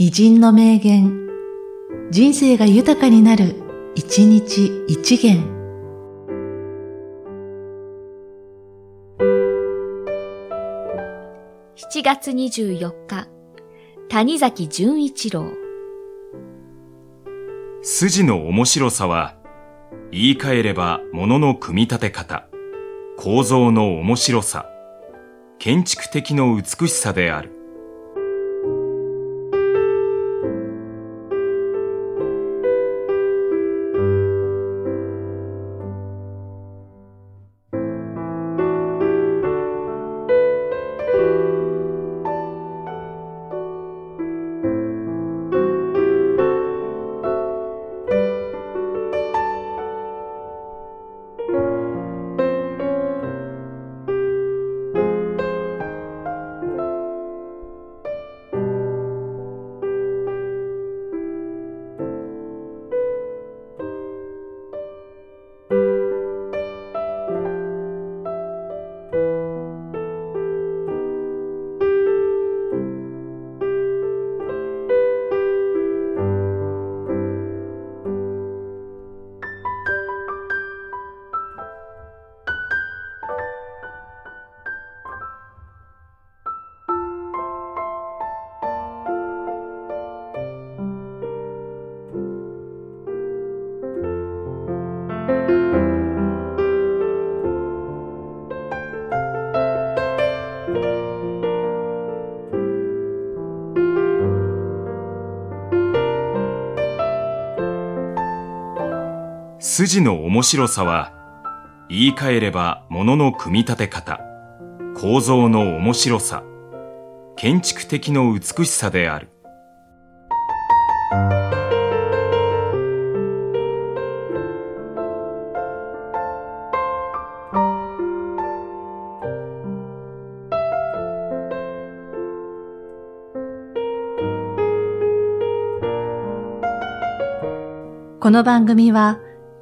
偉人の名言、人生が豊かになる、一日一元。7月24日、谷崎潤一郎。筋の面白さは、言い換えれば物の組み立て方、構造の面白さ、建築的の美しさである。筋の面白さは、言い換えれば物の組み立て方、構造の面白さ、建築的の美しさである。この番組は、